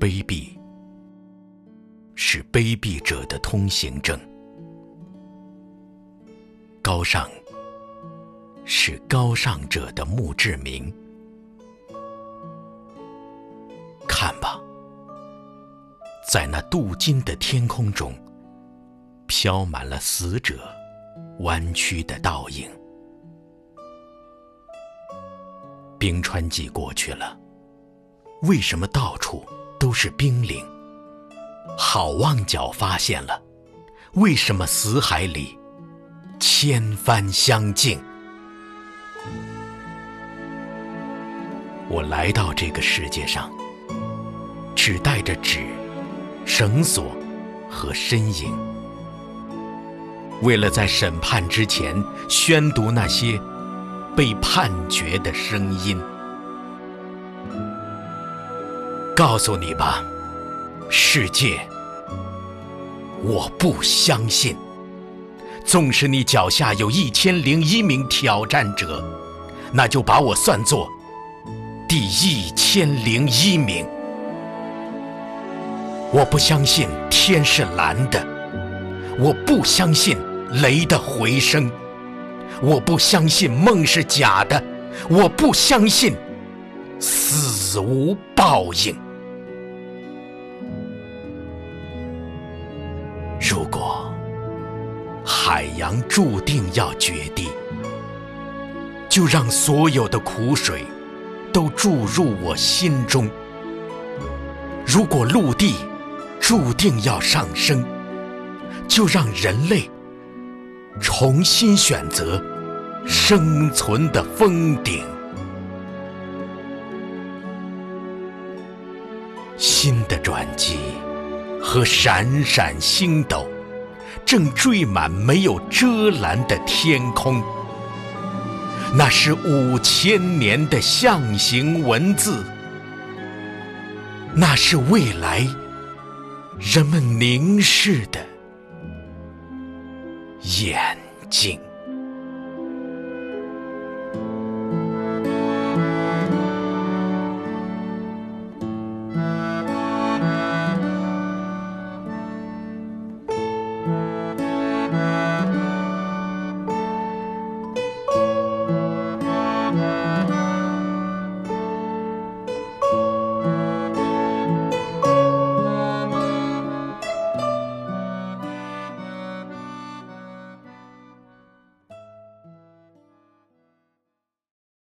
卑鄙，是卑鄙者的通行证；高尚，是高尚者的墓志铭。看吧，在那镀金的天空中，飘满了死者弯曲的倒影。冰川季过去了，为什么到处都是冰凌？好望角发现了，为什么死海里千帆相竞？我来到这个世界上，只带着纸、绳索和身影，为了在审判之前宣读那些。被判决的声音，告诉你吧，世界，我不相信。纵使你脚下有一千零一名挑战者，那就把我算作第一千零一名。我不相信天是蓝的，我不相信雷的回声。我不相信梦是假的，我不相信死无报应。如果海洋注定要决堤，就让所有的苦水都注入我心中；如果陆地注定要上升，就让人类。重新选择生存的峰顶，新的转机和闪闪星斗正缀满没有遮拦的天空。那是五千年的象形文字，那是未来人们凝视的。眼睛。